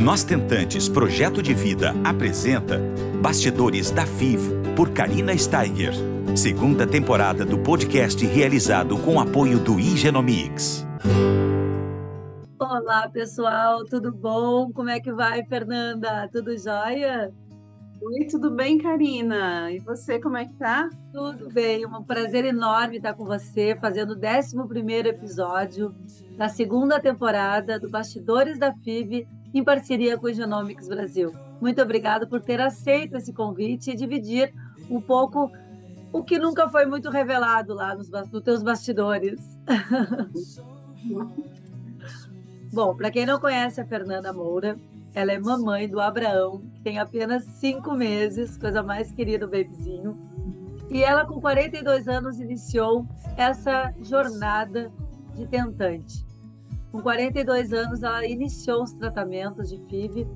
Nós Tentantes Projeto de Vida apresenta Bastidores da FIV por Karina Steiger. Segunda temporada do podcast realizado com apoio do Igenomics. Olá, pessoal, tudo bom? Como é que vai, Fernanda? Tudo jóia? Oi, tudo bem, Karina? E você, como é que tá? Tudo bem, um prazer enorme estar com você, fazendo o 11 episódio da segunda temporada do Bastidores da FIV, em parceria com o Genomics Brasil. Muito obrigada por ter aceito esse convite e dividir um pouco o que nunca foi muito revelado lá nos, nos teus bastidores. Bom, para quem não conhece a Fernanda Moura, ela é mamãe do Abraão, que tem apenas cinco meses, coisa mais querida, o bebezinho. E ela, com 42 anos, iniciou essa jornada de tentante. Com 42 anos, ela iniciou os tratamentos de FIV.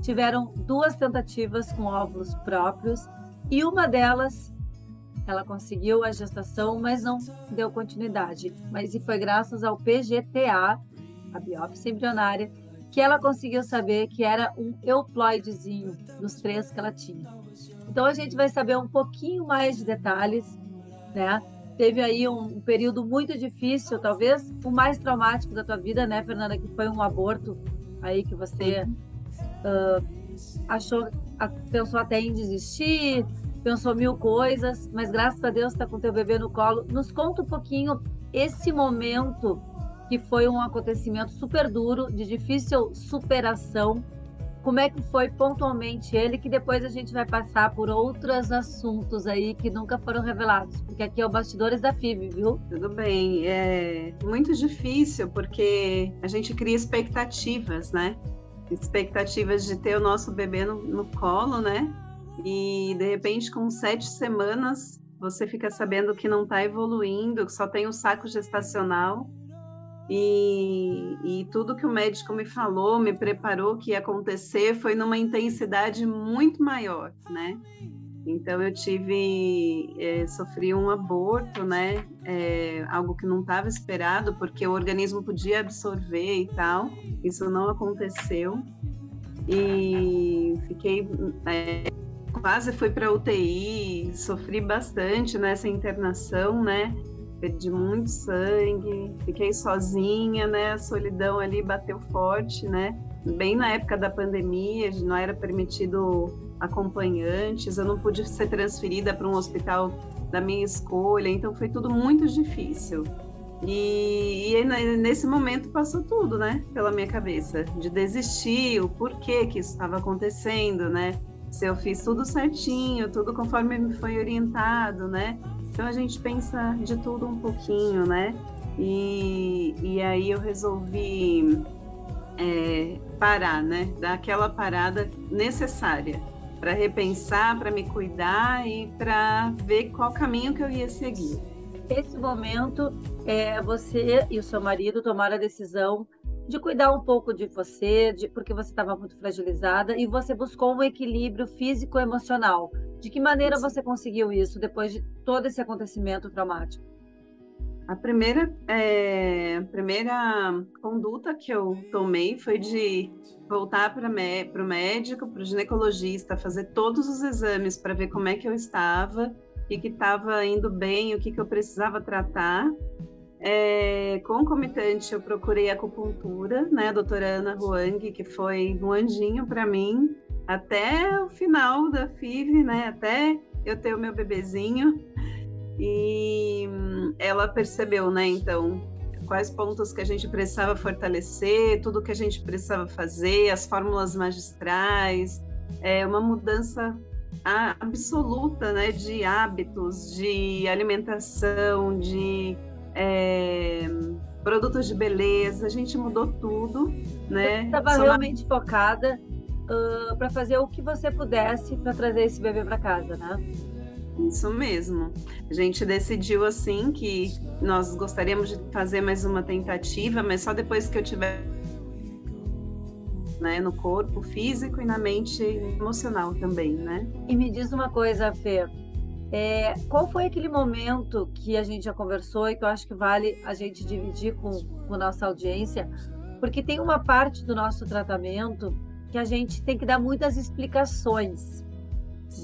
Tiveram duas tentativas com óvulos próprios e uma delas ela conseguiu a gestação, mas não deu continuidade. Mas e foi graças ao PGTA, a biópsia embrionária, que ela conseguiu saber que era um euploidezinho dos três que ela tinha. Então a gente vai saber um pouquinho mais de detalhes, né? Teve aí um, período muito difícil, talvez o mais traumático da tua vida, né, Fernanda? Que foi um aborto aí que você uh, achou, pensou até em desistir, pensou mil coisas, mas graças a Deus está com teu bebê no colo. Nos conta um pouquinho esse momento que foi um acontecimento super duro, de difícil superação. Como é que foi pontualmente ele, que depois a gente vai passar por outros assuntos aí que nunca foram revelados, porque aqui é o Bastidores da FIB, viu? Tudo bem, é muito difícil porque a gente cria expectativas, né? Expectativas de ter o nosso bebê no, no colo, né? E de repente, com sete semanas, você fica sabendo que não está evoluindo, que só tem o saco gestacional e, e, tudo que o médico me falou, me preparou que ia acontecer, foi numa intensidade muito maior, né? Então eu tive, é, sofri um aborto, né? É, algo que não estava esperado, porque o organismo podia absorver e tal. Isso não aconteceu e fiquei é, quase fui para UTI, sofri bastante nessa internação, né? Perdi muito sangue, fiquei sozinha, né? A solidão ali bateu forte, né? Bem na época da pandemia, não era permitido acompanhantes, eu não pude ser transferida para um hospital da minha escolha, então foi tudo muito difícil. E, e, nesse momento passou tudo, né, pela minha cabeça, de desistir, o porquê que isso estava acontecendo, né? Se eu fiz tudo certinho, tudo conforme me foi orientado, né? Então a gente pensa de tudo um pouquinho, né? E, e aí eu resolvi é, parar, né? Dar aquela parada necessária para repensar, para me cuidar e para ver qual caminho que eu ia seguir. Esse momento, é, você e o seu marido tomaram a decisão de cuidar um pouco de você, de, porque você estava muito fragilizada e você buscou um equilíbrio físico-emocional. De que maneira você conseguiu isso depois de todo esse acontecimento traumático? A primeira, é, primeira conduta que eu tomei foi de voltar para o médico, para o ginecologista, fazer todos os exames para ver como é que eu estava, o que estava indo bem, o que, que eu precisava tratar. É, concomitante, eu procurei acupuntura, né, a doutora Ana Huang, que foi um anjinho para mim, até o final da FIV, né, até eu ter o meu bebezinho. E ela percebeu, né, então, quais pontos que a gente precisava fortalecer, tudo que a gente precisava fazer, as fórmulas magistrais, é uma mudança absoluta, né, de hábitos, de alimentação, de é, produtos de beleza, a gente mudou tudo, né? Estava realmente focada uh, para fazer o que você pudesse para trazer esse bebê para casa, né? Isso mesmo. A gente decidiu assim que nós gostaríamos de fazer mais uma tentativa, mas só depois que eu tiver né, no corpo físico e na mente emocional também, né? E me diz uma coisa, Fê, é, qual foi aquele momento que a gente já conversou e que eu acho que vale a gente dividir com, com nossa audiência? Porque tem uma parte do nosso tratamento que a gente tem que dar muitas explicações,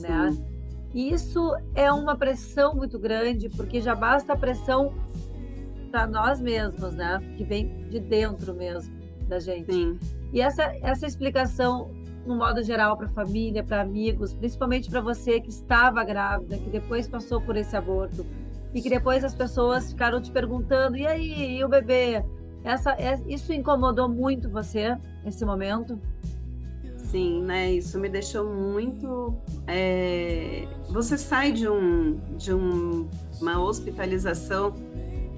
né? Sim. né? E isso é uma pressão muito grande, porque já basta a pressão para nós mesmos, né? Que vem de dentro mesmo da gente. Sim. E essa, essa explicação, no modo geral, para a família, para amigos, principalmente para você que estava grávida, que depois passou por esse aborto, e que depois as pessoas ficaram te perguntando: e aí, e o bebê? Essa, é, isso incomodou muito você nesse momento? Sim, né? Isso me deixou muito. É... Você sai de um de um, uma hospitalização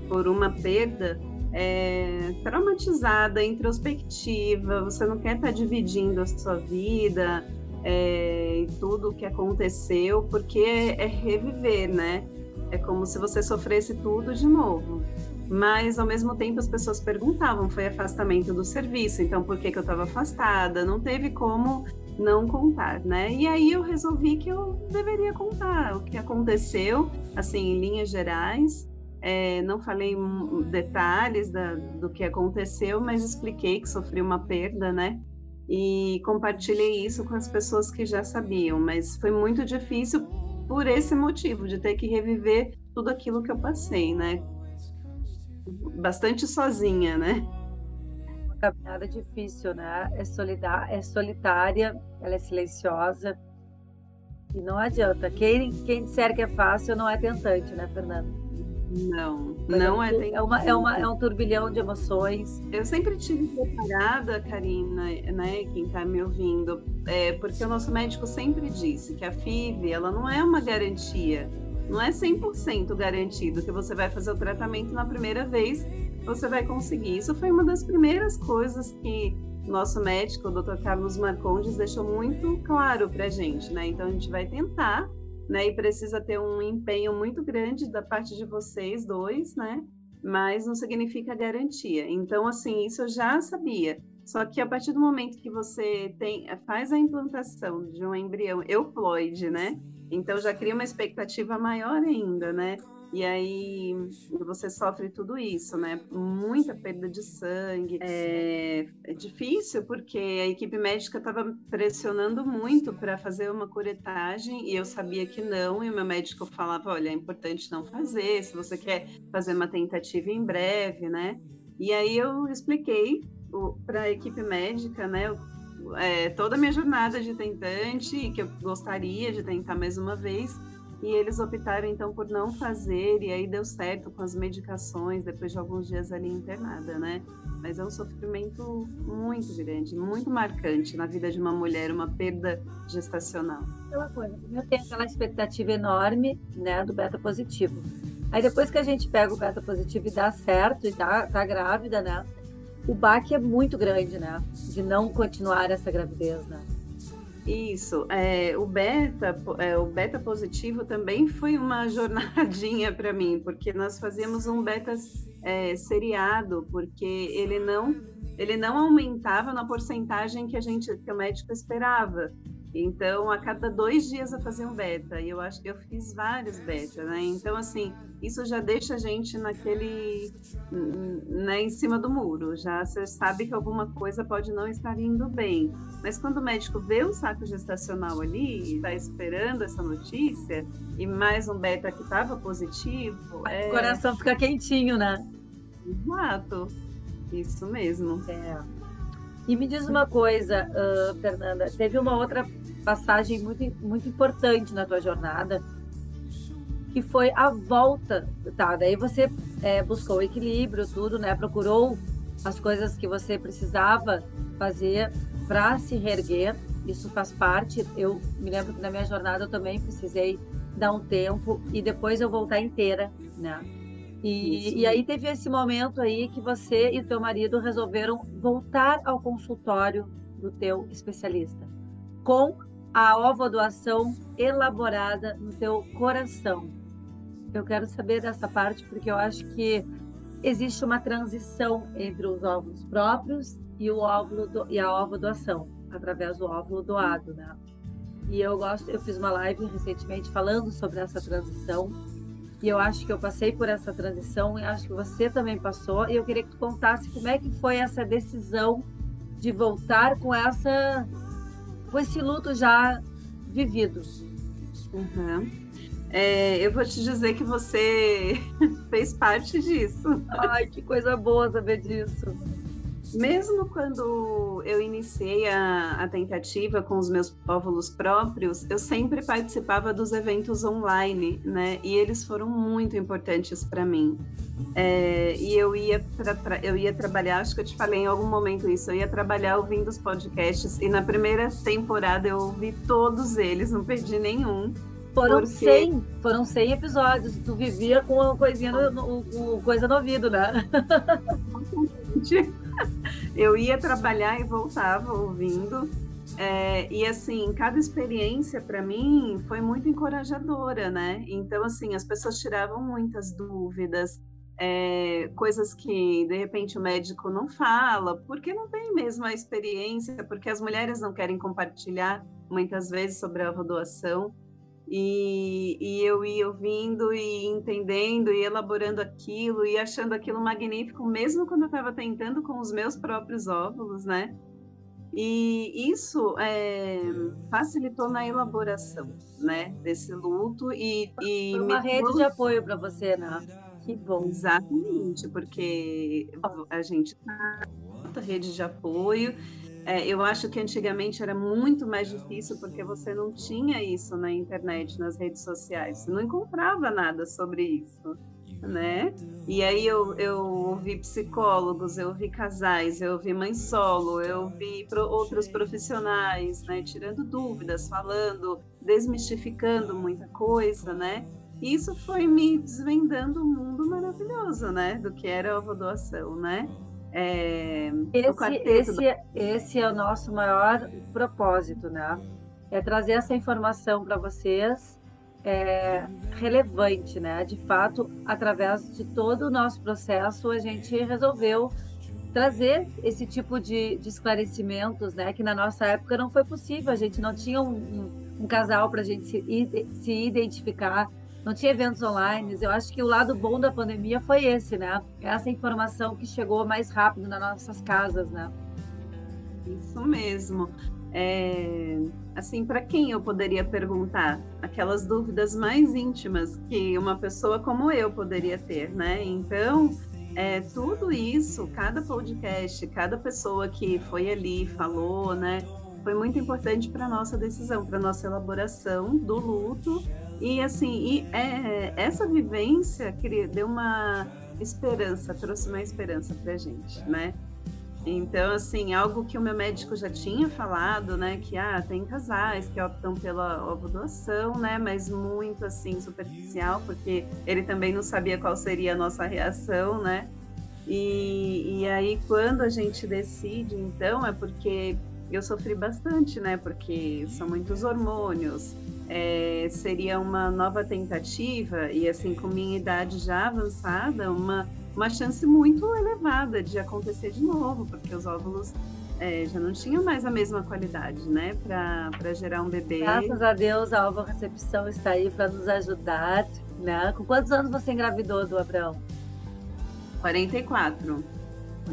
por uma perda é, traumatizada, introspectiva. Você não quer estar dividindo a sua vida é, e tudo o que aconteceu, porque é, é reviver, né? É como se você sofresse tudo de novo. Mas, ao mesmo tempo, as pessoas perguntavam: foi afastamento do serviço, então por que, que eu estava afastada? Não teve como não contar, né? E aí eu resolvi que eu deveria contar o que aconteceu, assim, em linhas gerais. É, não falei detalhes da, do que aconteceu, mas expliquei que sofri uma perda, né? E compartilhei isso com as pessoas que já sabiam, mas foi muito difícil por esse motivo, de ter que reviver tudo aquilo que eu passei, né? Bastante sozinha, né? Uma caminhada difícil, né? É, solidar, é solitária, ela é silenciosa. E não adianta. Quem, quem disser que é fácil não é tentante, né, Fernanda? Não, não é, é, uma, é, uma, é um turbilhão de emoções. Eu sempre tive preparada, Karina, né, quem está me ouvindo, é, porque o nosso médico sempre disse que a FIV, ela não é uma garantia, não é 100% garantido que você vai fazer o tratamento na primeira vez, você vai conseguir. Isso foi uma das primeiras coisas que nosso médico, o Dr. Carlos Marcondes, deixou muito claro para gente, né? Então a gente vai tentar né? E precisa ter um empenho muito grande da parte de vocês dois, né? Mas não significa garantia. Então, assim, isso eu já sabia. Só que a partir do momento que você tem, faz a implantação de um embrião euploide, né? Então já cria uma expectativa maior ainda, né? E aí você sofre tudo isso, né? Muita perda de sangue. É, é difícil porque a equipe médica estava pressionando muito para fazer uma curetagem e eu sabia que não. E o meu médico falava: olha, é importante não fazer, se você quer fazer uma tentativa em breve, né? E aí eu expliquei para a equipe médica, né? É, toda a minha jornada de tentante, que eu gostaria de tentar mais uma vez e eles optaram então por não fazer, e aí deu certo com as medicações, depois de alguns dias ali internada, né? Mas é um sofrimento muito grande, muito marcante na vida de uma mulher, uma perda gestacional. Aquela coisa, eu tenho aquela expectativa enorme, né, do beta positivo. Aí depois que a gente pega o beta positivo e dá certo, e dá, tá grávida, né? O baque é muito grande, né? De não continuar essa gravidez, né? Isso, é, o beta, é, o beta positivo também foi uma jornadinha para mim, porque nós fazíamos um beta é, seriado, porque ele não, ele não aumentava na porcentagem que a gente, que o médico esperava. Então, a cada dois dias eu fazia um beta, e eu acho que eu fiz vários beta, né? Então, assim, isso já deixa a gente naquele, né, em cima do muro. Já você sabe que alguma coisa pode não estar indo bem. Mas quando o médico vê um saco gestacional ali, está esperando essa notícia, e mais um beta que estava positivo. É... O coração fica quentinho, né? Exato. Isso mesmo. É. E me diz uma coisa, uh, Fernanda, teve uma outra passagem muito, muito importante na tua jornada, que foi a volta, tá? Daí você é, buscou equilíbrio, tudo, né? Procurou as coisas que você precisava fazer para se reerguer. Isso faz parte. Eu me lembro que na minha jornada eu também precisei dar um tempo e depois eu voltar inteira, né? E, e, aí teve esse momento aí que você e teu marido resolveram voltar ao consultório do teu especialista com a ovodoação elaborada no teu coração. Eu quero saber dessa parte porque eu acho que existe uma transição entre os óvulos próprios e o óvulo do, e a ovodoação através do óvulo doado, né? E eu gosto, eu fiz uma live recentemente falando sobre essa transição e eu acho que eu passei por essa transição e acho que você também passou. E eu queria que tu contasse como é que foi essa decisão de voltar com essa com esse luto já vivido. Uhum. É, eu vou te dizer que você fez parte disso. Ai, que coisa boa saber disso. Mesmo quando eu iniciei a, a, tentativa com os meus óvulos próprios, eu sempre participava dos eventos online, né? E eles foram muito importantes para mim. É, e eu ia, pra, eu ia trabalhar, acho que eu te falei em algum momento isso, eu ia trabalhar ouvindo os podcasts, e na primeira temporada eu ouvi todos eles, não perdi nenhum. Foram porque... 100, foram 100 episódios. Tu vivia com uma coisinha no, no, no coisa no ouvido, né? eu ia trabalhar e voltava ouvindo. É, e assim, cada experiência para mim foi muito encorajadora, né? Então, assim, as pessoas tiravam muitas dúvidas, é, coisas que de repente o médico não fala, porque não tem mesmo a experiência, porque as mulheres não querem compartilhar muitas vezes sobre a doação. E, e, eu ia ouvindo e entendendo e elaborando aquilo e achando aquilo magnífico, mesmo quando eu estava tentando com os meus próprios óvulos, né? E isso é, facilitou na elaboração, né, desse luto e, e Foi uma rede de apoio para você, né? Que bom. Exatamente, porque a gente tá rede de apoio é, eu acho que antigamente era muito mais difícil porque você não tinha isso na internet, nas redes sociais. Você não encontrava nada sobre isso, né? E aí eu, eu ouvi psicólogos, eu ouvi casais, eu ouvi mãe solo, eu ouvi pro, outros profissionais, né? Tirando dúvidas, falando, desmistificando muita coisa, né? Isso foi me desvendando um mundo maravilhoso, né? Do que era a doação, né? É, esse, esse, esse é o nosso maior propósito, né? É trazer essa informação para vocês é, relevante, né? De fato, através de todo o nosso processo, a gente resolveu trazer esse tipo de, de esclarecimentos, né? Que na nossa época não foi possível, a gente não tinha um, um, um casal para a gente se, se identificar não tinha eventos online. Eu acho que o lado bom da pandemia foi esse, né? Essa informação que chegou mais rápido nas nossas casas, né? Isso mesmo. É, assim, para quem eu poderia perguntar aquelas dúvidas mais íntimas que uma pessoa como eu poderia ter, né? Então, é, tudo isso, cada podcast, cada pessoa que foi ali falou, né? Foi muito importante para nossa decisão, para nossa elaboração do luto e assim, e, é, essa vivência deu uma esperança, trouxe uma esperança para gente, né? Então, assim, algo que o meu médico já tinha falado, né? Que, ah, tem casais que optam pela ovodoação, né? Mas muito, assim, superficial, porque ele também não sabia qual seria a nossa reação, né? E, e aí, quando a gente decide, então, é porque eu sofri bastante, né? Porque são muitos hormônios, é, seria uma nova tentativa e assim com minha idade já avançada uma uma chance muito elevada de acontecer de novo porque os óvulos é, já não tinham mais a mesma qualidade né para gerar um bebê. Graças a Deus a recepção está aí para nos ajudar né. Com quantos anos você engravidou do Abraão 44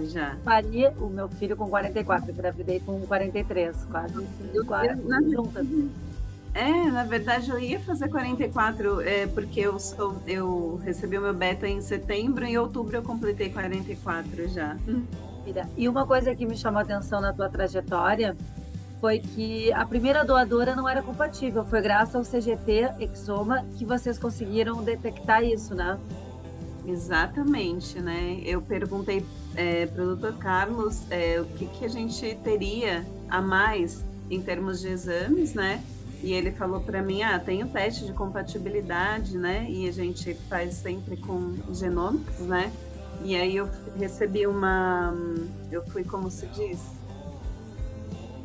já. Pari o meu filho com 44, engravidei com 43, quase. Eu, quase juntas. É, na verdade eu ia fazer 44, é, porque eu, sou, eu recebi o meu beta em setembro, e em outubro eu completei 44 já. E uma coisa que me chamou a atenção na tua trajetória foi que a primeira doadora não era compatível. Foi graças ao CGT Exoma que vocês conseguiram detectar isso, né? Exatamente, né? Eu perguntei é, para o Dr. Carlos é, o que, que a gente teria a mais em termos de exames, né? E ele falou para mim, ah, tem o teste de compatibilidade, né? E a gente faz sempre com genômicos, né? E aí eu recebi uma, eu fui como se diz,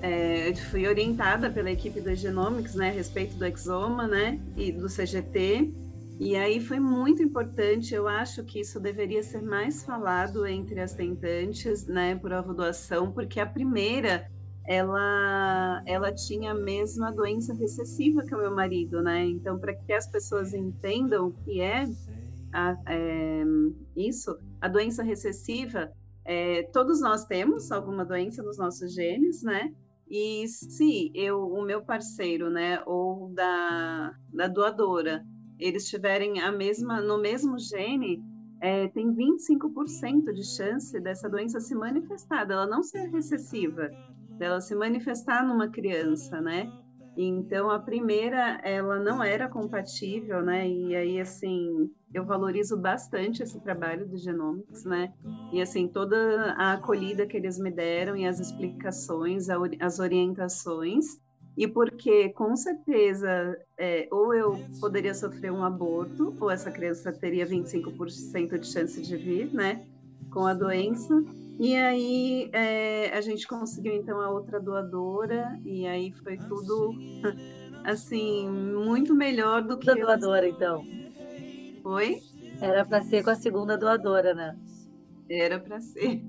é, eu fui orientada pela equipe do Genomics, né, a respeito do exoma, né, e do CGT. E aí foi muito importante. Eu acho que isso deveria ser mais falado entre as tentantes, né, por doação, porque a primeira ela, ela tinha a mesma doença recessiva que o meu marido, né? Então, para que as pessoas entendam o que é, a, é isso, a doença recessiva, é, todos nós temos alguma doença nos nossos genes, né? E se eu, o meu parceiro, né, ou da, da doadora, eles estiverem a mesma, no mesmo gene, é, tem 25% de chance dessa doença se manifestar, dela não ser recessiva, dela se manifestar numa criança, né? Então, a primeira, ela não era compatível, né? E aí, assim, eu valorizo bastante esse trabalho do Genomics, né? E, assim, toda a acolhida que eles me deram e as explicações, as orientações. E porque, com certeza, é, ou eu poderia sofrer um aborto, ou essa criança teria 25% de chance de vir, né? Com a doença. E aí é, a gente conseguiu então a outra doadora e aí foi tudo assim muito melhor do que a doadora então. Foi? Era para ser com a segunda doadora, né? Era para ser,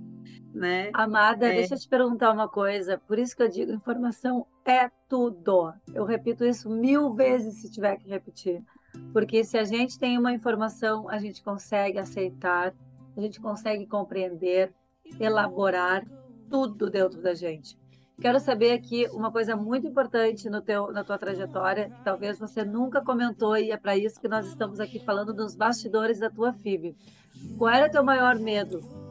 né? Amada, é. deixa eu te perguntar uma coisa. Por isso que eu digo, informação é tudo. Eu repito isso mil vezes se tiver que repetir, porque se a gente tem uma informação, a gente consegue aceitar, a gente consegue compreender elaborar tudo dentro da gente. Quero saber aqui uma coisa muito importante no teu, na tua trajetória, que talvez você nunca comentou e é para isso que nós estamos aqui falando dos bastidores da tua FIV. Qual era teu maior medo?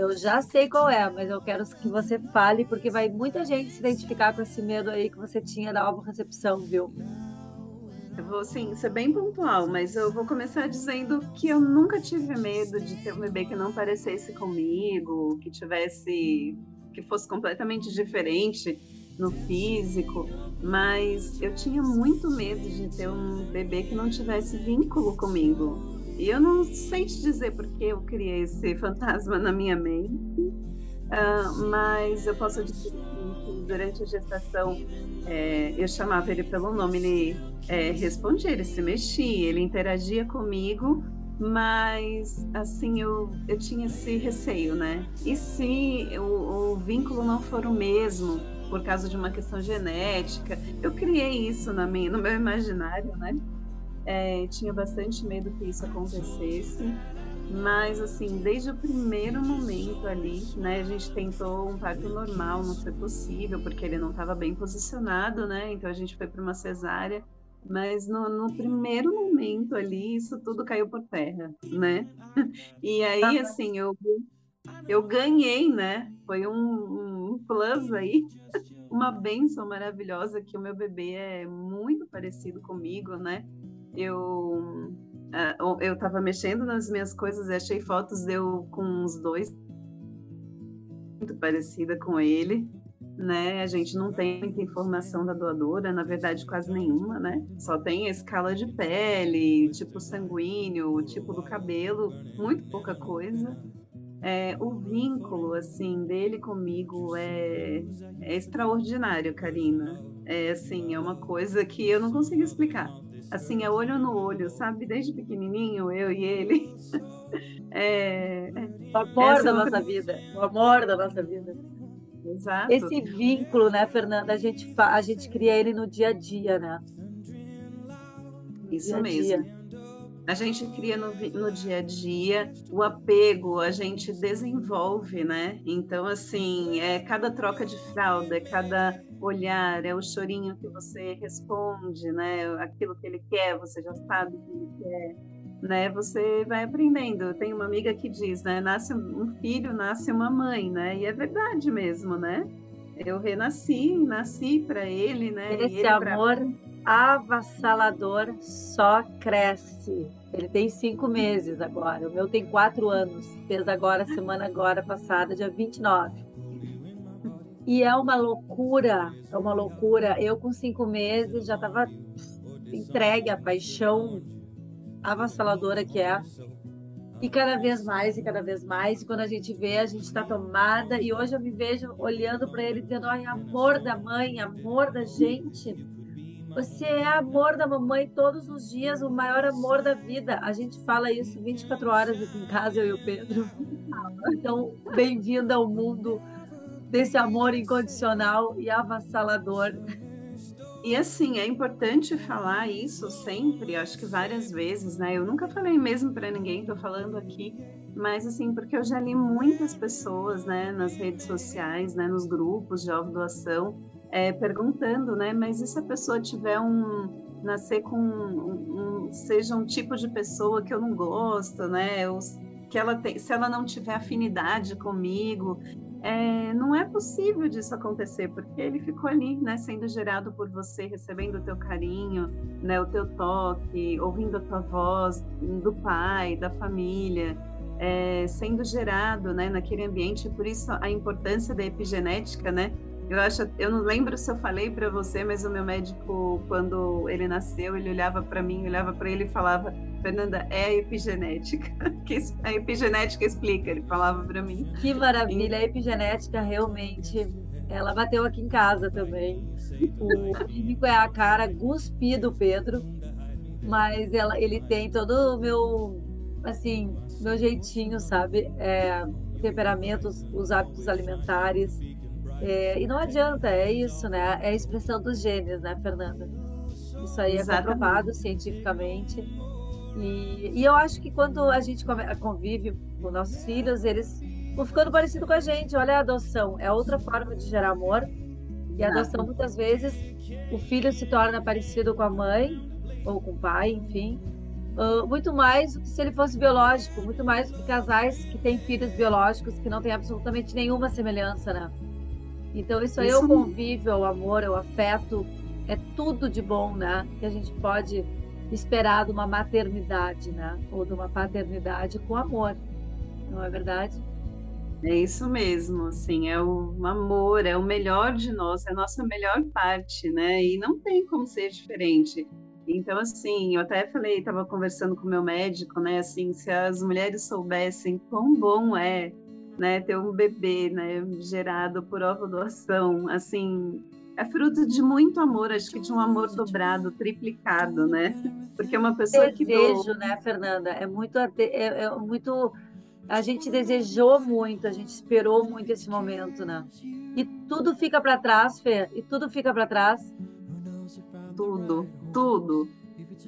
Eu já sei qual é, mas eu quero que você fale, porque vai muita gente se identificar com esse medo aí que você tinha da recepção, viu? Eu vou, sim, ser bem pontual, mas eu vou começar dizendo que eu nunca tive medo de ter um bebê que não parecesse comigo, que tivesse, que fosse completamente diferente no físico, mas eu tinha muito medo de ter um bebê que não tivesse vínculo comigo. E eu não sei te dizer porque eu criei esse fantasma na minha mente, uh, mas eu posso dizer que durante a gestação é, eu chamava ele pelo nome, ele é, respondia, ele se mexia, ele interagia comigo, mas assim eu, eu tinha esse receio, né? E se o, o vínculo não for o mesmo por causa de uma questão genética, eu criei isso na minha, no meu imaginário, né? É, tinha bastante medo que isso acontecesse. Mas, assim, desde o primeiro momento ali, né, a gente tentou um parto normal, não foi possível, porque ele não estava bem posicionado, né? Então a gente foi para uma cesárea. Mas no, no, primeiro momento ali, isso tudo caiu por terra, né? E aí, assim, eu, eu ganhei, né? Foi um, um plus aí, uma benção maravilhosa que o meu bebê é muito parecido comigo, né? Eu ah, eu estava mexendo nas minhas coisas e achei fotos eu com uns dois muito parecida com ele, né? A gente não tem muita informação da doadora, na verdade quase nenhuma, né? Só tem a escala de pele, tipo sanguíneo, tipo do cabelo, muito pouca coisa. É, o vínculo assim dele comigo é, é extraordinário, Karina. É assim, é uma coisa que eu não consigo explicar assim, é olho no olho, sabe? Desde pequenininho, eu e ele. É, o amor da nossa vida, o amor da nossa vida. Exato. Esse vínculo, né, Fernanda, a gente, fa... a gente cria ele no dia a dia, né? Isso dia mesmo. Dia. A gente cria no, no dia a dia, o apego a gente desenvolve, né? Então, assim, é cada troca de fralda, é cada olhar, é o chorinho que você responde, né? Aquilo que ele quer, você já sabe o que ele quer, né? Você vai aprendendo. Tem uma amiga que diz, né? Nasce um filho, nasce uma mãe, né? E é verdade mesmo, né? Eu renasci, nasci para ele, né? Esse ele amor pra... avassalador só cresce. Ele tem cinco meses agora. O meu tem quatro anos. Fez agora, semana agora passada, dia 29. E é uma loucura, é uma loucura. Eu, com cinco meses, já estava entregue à paixão avassaladora que é. E cada vez mais, e cada vez mais. E quando a gente vê, a gente está tomada. E hoje eu me vejo olhando para ele, dizendo: ai, amor da mãe, amor da gente. Você é amor da mamãe todos os dias, o maior amor da vida. A gente fala isso 24 horas aqui em casa, eu e o Pedro. Então, bem-vindo ao mundo desse amor incondicional e avassalador. E assim, é importante falar isso sempre, acho que várias vezes, né? Eu nunca falei mesmo para ninguém, tô falando aqui, mas assim, porque eu já li muitas pessoas, né, nas redes sociais, né, nos grupos de doação, é, perguntando, né? Mas e se a pessoa tiver um nascer com um, um, seja um tipo de pessoa que eu não gosto, né? Que ela tem, se ela não tiver afinidade comigo, é, não é possível disso acontecer, porque ele ficou ali, né, sendo gerado por você, recebendo o teu carinho, né, o teu toque, ouvindo a tua voz do pai, da família, é, sendo gerado, né, naquele ambiente. Por isso a importância da epigenética, né, eu acho, eu não lembro se eu falei para você, mas o meu médico, quando ele nasceu, ele olhava para mim, olhava para ele e falava: Fernanda, é a epigenética. a epigenética explica, ele falava para mim. Que maravilha, a epigenética realmente. Ela bateu aqui em casa também. O químico é a cara guspi do Pedro, mas ela, ele tem todo o meu, assim, meu jeitinho, sabe? É, temperamentos, os hábitos alimentares é, e não adianta, é isso, né? É a expressão dos genes, né, Fernanda? Isso aí é Exatamente. é comprovado cientificamente. E, e, eu acho que quando a gente convive com nossos filhos, eles vão ficando parecidos com a gente. Olha a adoção, é outra forma de gerar amor. E a adoção, muitas vezes, o filho se torna parecido com a mãe, ou com o pai, enfim. Uh, muito mais do que se ele fosse biológico, muito mais do que casais que têm filhos biológicos que não têm absolutamente nenhuma semelhança, né? Então, isso aí isso... é o convívio, é o amor, é o afeto, é tudo de bom, né? Que a gente pode esperar de uma maternidade, né? Ou de uma paternidade com amor, não é verdade? É isso mesmo, assim, é o amor, é o melhor de nós, é a nossa melhor parte, né? E não tem como ser diferente. Então, assim, eu até falei, estava conversando com o meu médico, né? Assim, se as mulheres soubessem quão bom é né, ter um bebê, né, gerado por ovo-doação, assim, é fruto de muito amor, acho que de um amor dobrado, triplicado, né? Porque é uma pessoa Desejo, que Desejo, né, Fernanda? É muito, é, é muito, a gente desejou muito, a gente esperou muito esse momento, né? E tudo fica para trás, Fê, e tudo fica para trás. Tudo, tudo,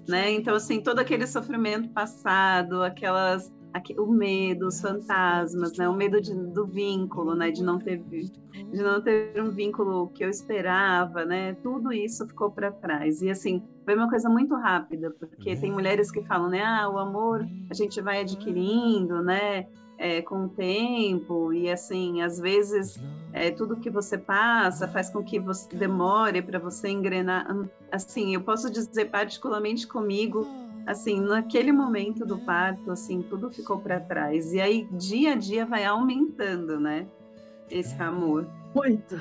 né? Então assim, todo aquele sofrimento passado, aquelas o medo, os fantasmas, né? O medo de, do vínculo, né? De não ter de não ter um vínculo que eu esperava, né? Tudo isso ficou para trás. E assim, foi uma coisa muito rápida, porque tem mulheres que falam, né? Ah, o amor a gente vai adquirindo, né? É, com o tempo e assim às vezes é, tudo que você passa faz com que você demore para você engrenar assim eu posso dizer particularmente comigo assim, naquele momento do parto, assim, tudo ficou para trás. E aí, dia a dia, vai aumentando, né? Esse amor. Muito.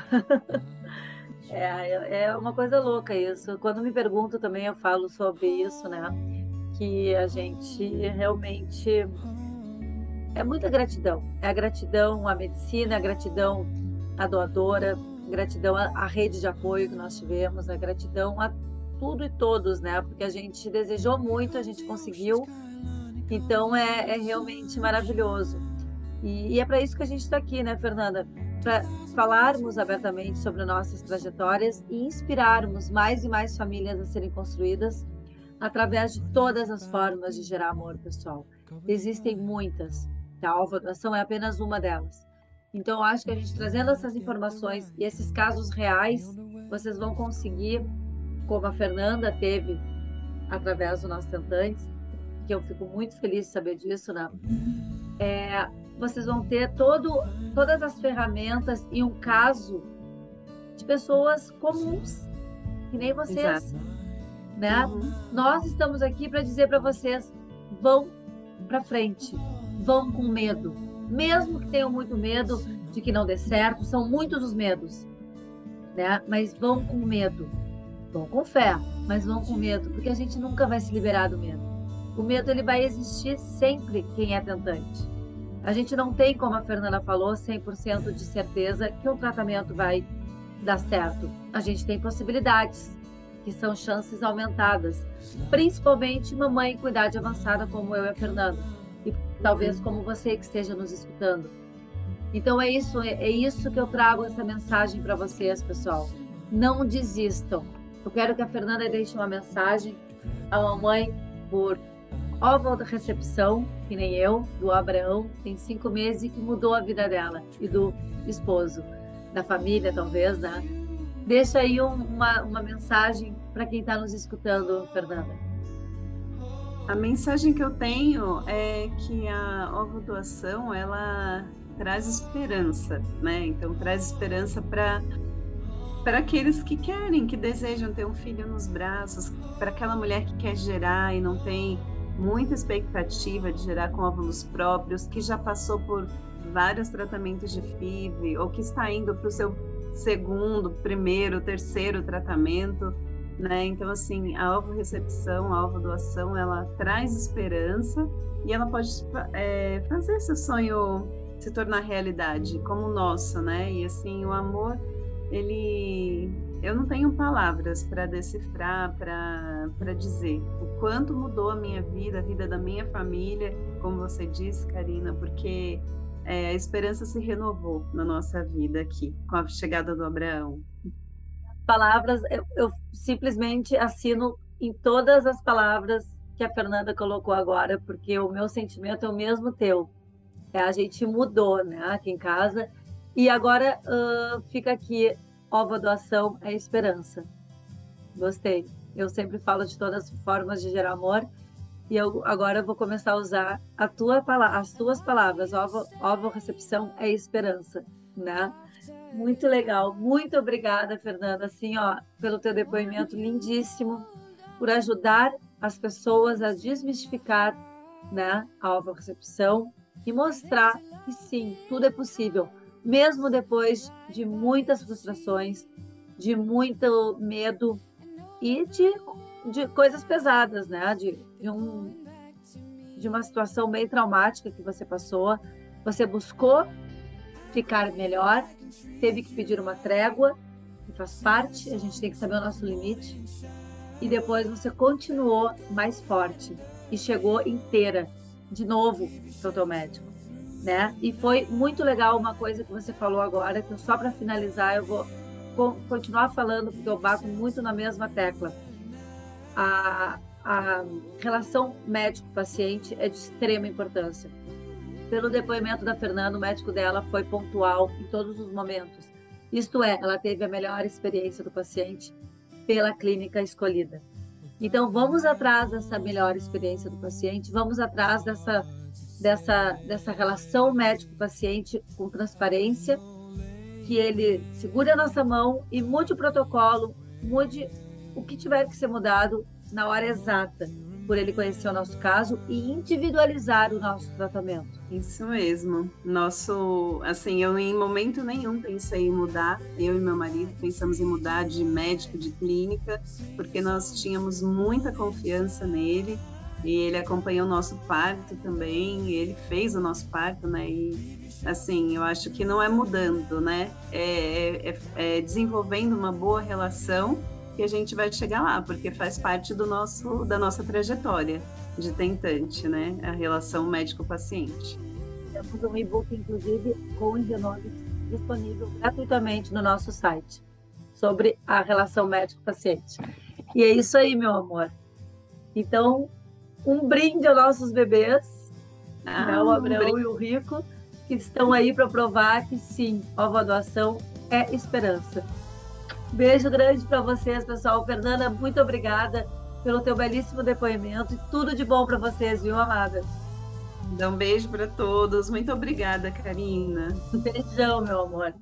é, é uma coisa louca isso. Quando me pergunto também, eu falo sobre isso, né? Que a gente realmente. É muita gratidão. É a gratidão à medicina, a gratidão à doadora, gratidão à rede de apoio que nós tivemos, a gratidão a tudo e todos, né? Porque a gente desejou muito, a gente conseguiu. Então é, é realmente maravilhoso. E, e é para isso que a gente está aqui, né, Fernanda? Para falarmos abertamente sobre nossas trajetórias e inspirarmos mais e mais famílias a serem construídas através de todas as formas de gerar amor, pessoal. Existem muitas. A alvoração é apenas uma delas. Então, acho que a gente trazendo essas informações e esses casos reais, vocês vão conseguir como a Fernanda teve através do nosso Tentantes, que eu fico muito feliz de saber disso, né? É, vocês vão ter todo, todas as ferramentas e um caso de pessoas comuns, que nem vocês, Exato. né? Uhum. Nós estamos aqui para dizer para vocês, vão para frente, vão com medo, mesmo que tenham muito medo de que não dê certo, são muitos os medos, né? Mas vão com medo Vão com fé, mas vão com medo, porque a gente nunca vai se liberar do medo. O medo ele vai existir sempre quem é tentante. A gente não tem, como a Fernanda falou, 100% de certeza que um tratamento vai dar certo. A gente tem possibilidades, que são chances aumentadas, principalmente mamãe com idade avançada como eu e a Fernanda, e talvez como você que esteja nos escutando. Então é isso, é isso que eu trago essa mensagem para vocês, pessoal. Não desistam. Eu quero que a Fernanda deixe uma mensagem à mamãe por ovo da recepção, que nem eu, do Abraão, tem cinco meses e que mudou a vida dela e do esposo, da família talvez, né? Deixa aí uma, uma mensagem para quem está nos escutando, Fernanda. A mensagem que eu tenho é que a ovo doação ela traz esperança, né? Então traz esperança para para aqueles que querem, que desejam ter um filho nos braços, para aquela mulher que quer gerar e não tem muita expectativa de gerar com óvulos próprios, que já passou por vários tratamentos de FIV ou que está indo para o seu segundo, primeiro, terceiro tratamento, né? Então assim, a ovo recepção, a ovo doação, ela traz esperança e ela pode é, fazer esse sonho se tornar realidade, como o nosso, né? E assim, o amor ele eu não tenho palavras para decifrar, para dizer o quanto mudou a minha vida, a vida da minha família, como você disse, Karina, porque é, a esperança se renovou na nossa vida aqui, com a chegada do Abraão. Palavras, eu, eu simplesmente assino em todas as palavras que a Fernanda colocou agora, porque o meu sentimento é o mesmo teu. É, a gente mudou, né, aqui em casa e agora uh, fica aqui, ova doação é esperança. Gostei. Eu sempre falo de todas as formas de gerar amor e eu agora vou começar a usar a tua as tuas palavras. Ova, ova recepção é esperança, né? Muito legal. Muito obrigada, Fernanda, assim, ó, pelo teu depoimento lindíssimo, por ajudar as pessoas a desmistificar, né, a ova recepção e mostrar que sim, tudo é possível mesmo depois de muitas frustrações, de muito medo e de, de coisas pesadas, né? De, de, um, de uma situação bem traumática que você passou. Você buscou ficar melhor, teve que pedir uma trégua, que faz parte, a gente tem que saber o nosso limite. E depois você continuou mais forte e chegou inteira, de novo, para o teu médico né? E foi muito legal uma coisa que você falou agora, que só para finalizar eu vou continuar falando, porque eu bato muito na mesma tecla. A, a relação médico-paciente é de extrema importância. Pelo depoimento da Fernanda, o médico dela foi pontual em todos os momentos. Isto é, ela teve a melhor experiência do paciente pela clínica escolhida. Então, vamos atrás dessa melhor experiência do paciente, vamos atrás dessa dessa, dessa relação médico-paciente com transparência, que ele segure a nossa mão e mude o protocolo, mude o que tiver que ser mudado na hora exata, por ele conhecer o nosso caso e individualizar o nosso tratamento. Isso mesmo. Nosso, assim, eu em momento nenhum pensei em mudar. Eu e meu marido pensamos em mudar de médico, de clínica, porque nós tínhamos muita confiança nele e ele acompanhou o nosso parto também, ele fez o nosso parto, né? E assim, eu acho que não é mudando, né? É, é, é, desenvolvendo uma boa relação que a gente vai chegar lá, porque faz parte do nosso, da nossa trajetória de tentante, né? A relação médico-paciente. Temos um e-book, inclusive, com o Genomics disponível gratuitamente no nosso site sobre a relação médico-paciente. E é isso aí, meu amor. Então, um brinde aos nossos bebês, ah, né, o Abraão um e o Rico, que estão aí para provar que sim, ova doação é esperança. Beijo grande para vocês, pessoal. Fernanda, muito obrigada pelo teu belíssimo depoimento e tudo de bom para vocês, viu, amada? Dá um beijo para todos. Muito obrigada, Karina. Beijão, meu amor.